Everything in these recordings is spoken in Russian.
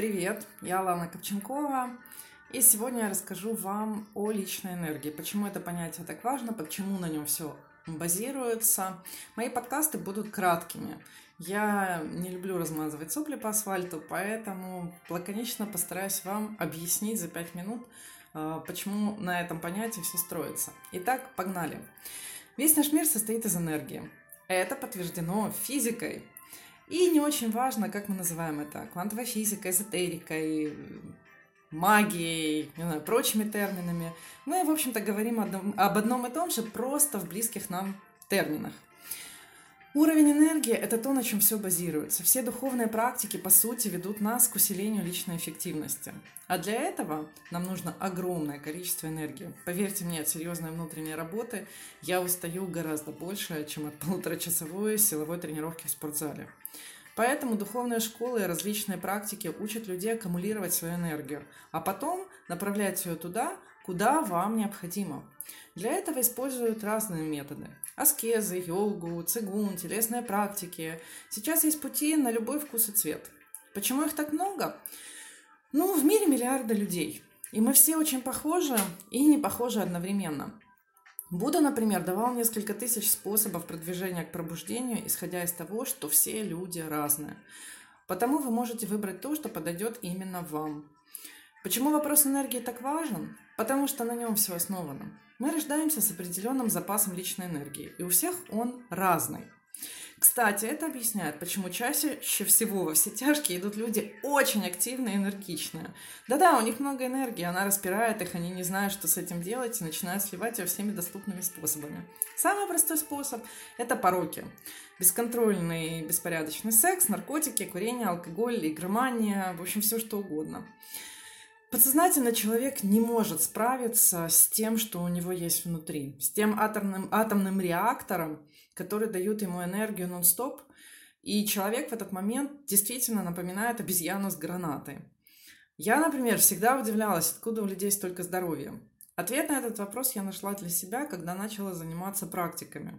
Привет, я Лана Ковченкова, и сегодня я расскажу вам о личной энергии, почему это понятие так важно, почему на нем все базируется. Мои подкасты будут краткими. Я не люблю размазывать сопли по асфальту, поэтому лаконично постараюсь вам объяснить за 5 минут, а, почему на этом понятии все строится. Итак, погнали. Весь наш мир состоит из энергии. Это подтверждено физикой. И не очень важно, как мы называем это, квантовой физикой, эзотерикой, магией, не знаю, прочими терминами. Мы, в общем-то, говорим об одном и том же, просто в близких нам терминах. Уровень энергии – это то, на чем все базируется. Все духовные практики, по сути, ведут нас к усилению личной эффективности. А для этого нам нужно огромное количество энергии. Поверьте мне, от серьезной внутренней работы я устаю гораздо больше, чем от полуторачасовой силовой тренировки в спортзале. Поэтому духовные школы и различные практики учат людей аккумулировать свою энергию, а потом направлять ее туда, куда вам необходимо. Для этого используют разные методы. Аскезы, йогу, цигун, телесные практики. Сейчас есть пути на любой вкус и цвет. Почему их так много? Ну, в мире миллиарды людей. И мы все очень похожи и не похожи одновременно. Будда, например, давал несколько тысяч способов продвижения к пробуждению, исходя из того, что все люди разные. Потому вы можете выбрать то, что подойдет именно вам. Почему вопрос энергии так важен? Потому что на нем все основано. Мы рождаемся с определенным запасом личной энергии, и у всех он разный. Кстати, это объясняет, почему чаще всего во все тяжкие идут люди очень активные и энергичные. Да-да, у них много энергии, она распирает их, они не знают, что с этим делать, и начинают сливать ее всеми доступными способами. Самый простой способ – это пороки. Бесконтрольный беспорядочный секс, наркотики, курение, алкоголь, игромания, в общем, все что угодно. Подсознательно человек не может справиться с тем, что у него есть внутри, с тем атомным, атомным реактором, который дает ему энергию нон-стоп, и человек в этот момент действительно напоминает обезьяну с гранатой. Я, например, всегда удивлялась, откуда у людей столько здоровья. Ответ на этот вопрос я нашла для себя, когда начала заниматься практиками.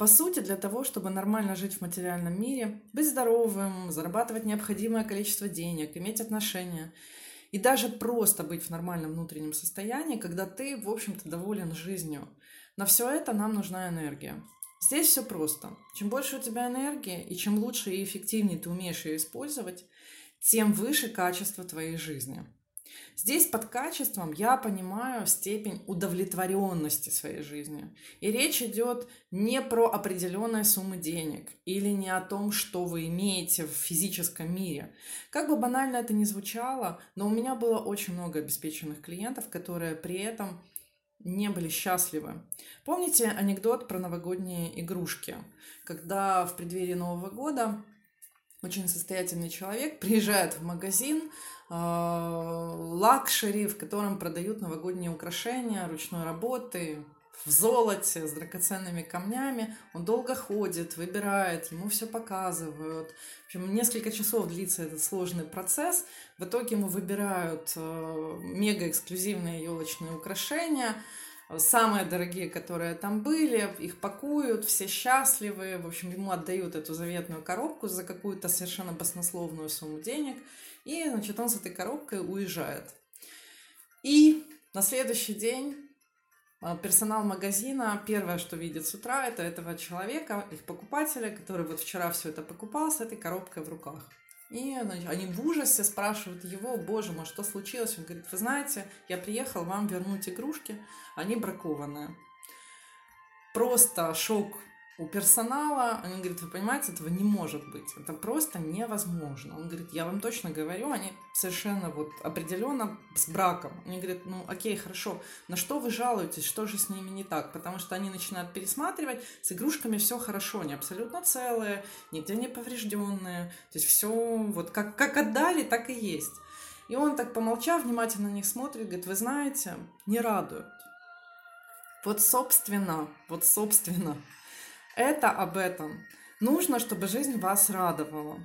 По сути, для того, чтобы нормально жить в материальном мире, быть здоровым, зарабатывать необходимое количество денег, иметь отношения и даже просто быть в нормальном внутреннем состоянии, когда ты, в общем-то, доволен жизнью. На все это нам нужна энергия. Здесь все просто. Чем больше у тебя энергии, и чем лучше и эффективнее ты умеешь ее использовать, тем выше качество твоей жизни. Здесь под качеством я понимаю степень удовлетворенности своей жизнью. И речь идет не про определенные суммы денег или не о том, что вы имеете в физическом мире. Как бы банально это ни звучало, но у меня было очень много обеспеченных клиентов, которые при этом не были счастливы. Помните анекдот про новогодние игрушки? Когда в преддверии Нового года очень состоятельный человек приезжает в магазин, Э, luxury, в котором продают новогодние украшения ручной работы, в золоте, с драгоценными камнями. Он долго ходит, выбирает, ему все показывают. В общем, несколько часов длится этот сложный процесс. В итоге ему выбирают э, мега эксклюзивные елочные украшения, самые дорогие, которые там были, их пакуют, все счастливы, в общем, ему отдают эту заветную коробку за какую-то совершенно баснословную сумму денег – и, значит, он с этой коробкой уезжает. И на следующий день а, персонал магазина первое, что видит с утра, это этого человека, их покупателя, который вот вчера все это покупал с этой коробкой в руках. И они в ужасе спрашивают его, боже мой, что случилось? Он говорит, вы знаете, я приехал вам вернуть игрушки, они бракованные. Просто шок у персонала, они говорят, вы понимаете, этого не может быть, это просто невозможно. Он говорит, я вам точно говорю, они совершенно вот определенно с браком. Они говорят, ну окей, хорошо, на что вы жалуетесь, что же с ними не так? Потому что они начинают пересматривать, с игрушками все хорошо, они абсолютно целые, нигде не поврежденные, то есть все вот как, как отдали, так и есть. И он так помолчав, внимательно на них смотрит, говорит, вы знаете, не радуют. Вот собственно, вот собственно, это об этом. Нужно, чтобы жизнь вас радовала.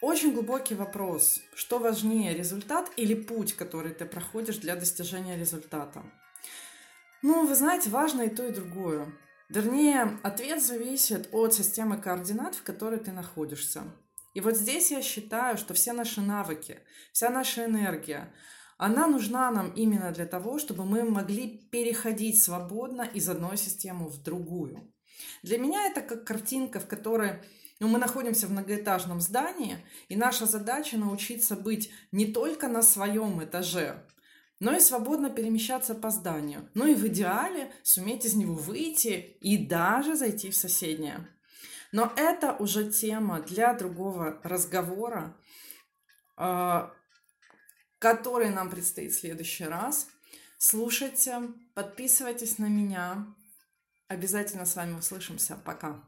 Очень глубокий вопрос. Что важнее, результат или путь, который ты проходишь для достижения результата? Ну, вы знаете, важно и то, и другое. Вернее, ответ зависит от системы координат, в которой ты находишься. И вот здесь я считаю, что все наши навыки, вся наша энергия, она нужна нам именно для того, чтобы мы могли переходить свободно из одной системы в другую. Для меня это как картинка, в которой ну, мы находимся в многоэтажном здании, и наша задача научиться быть не только на своем этаже, но и свободно перемещаться по зданию. Ну и в идеале суметь из него выйти и даже зайти в соседнее. Но это уже тема для другого разговора, а, который нам предстоит в следующий раз. Слушайте, подписывайтесь на меня. Обязательно с вами услышимся. Пока.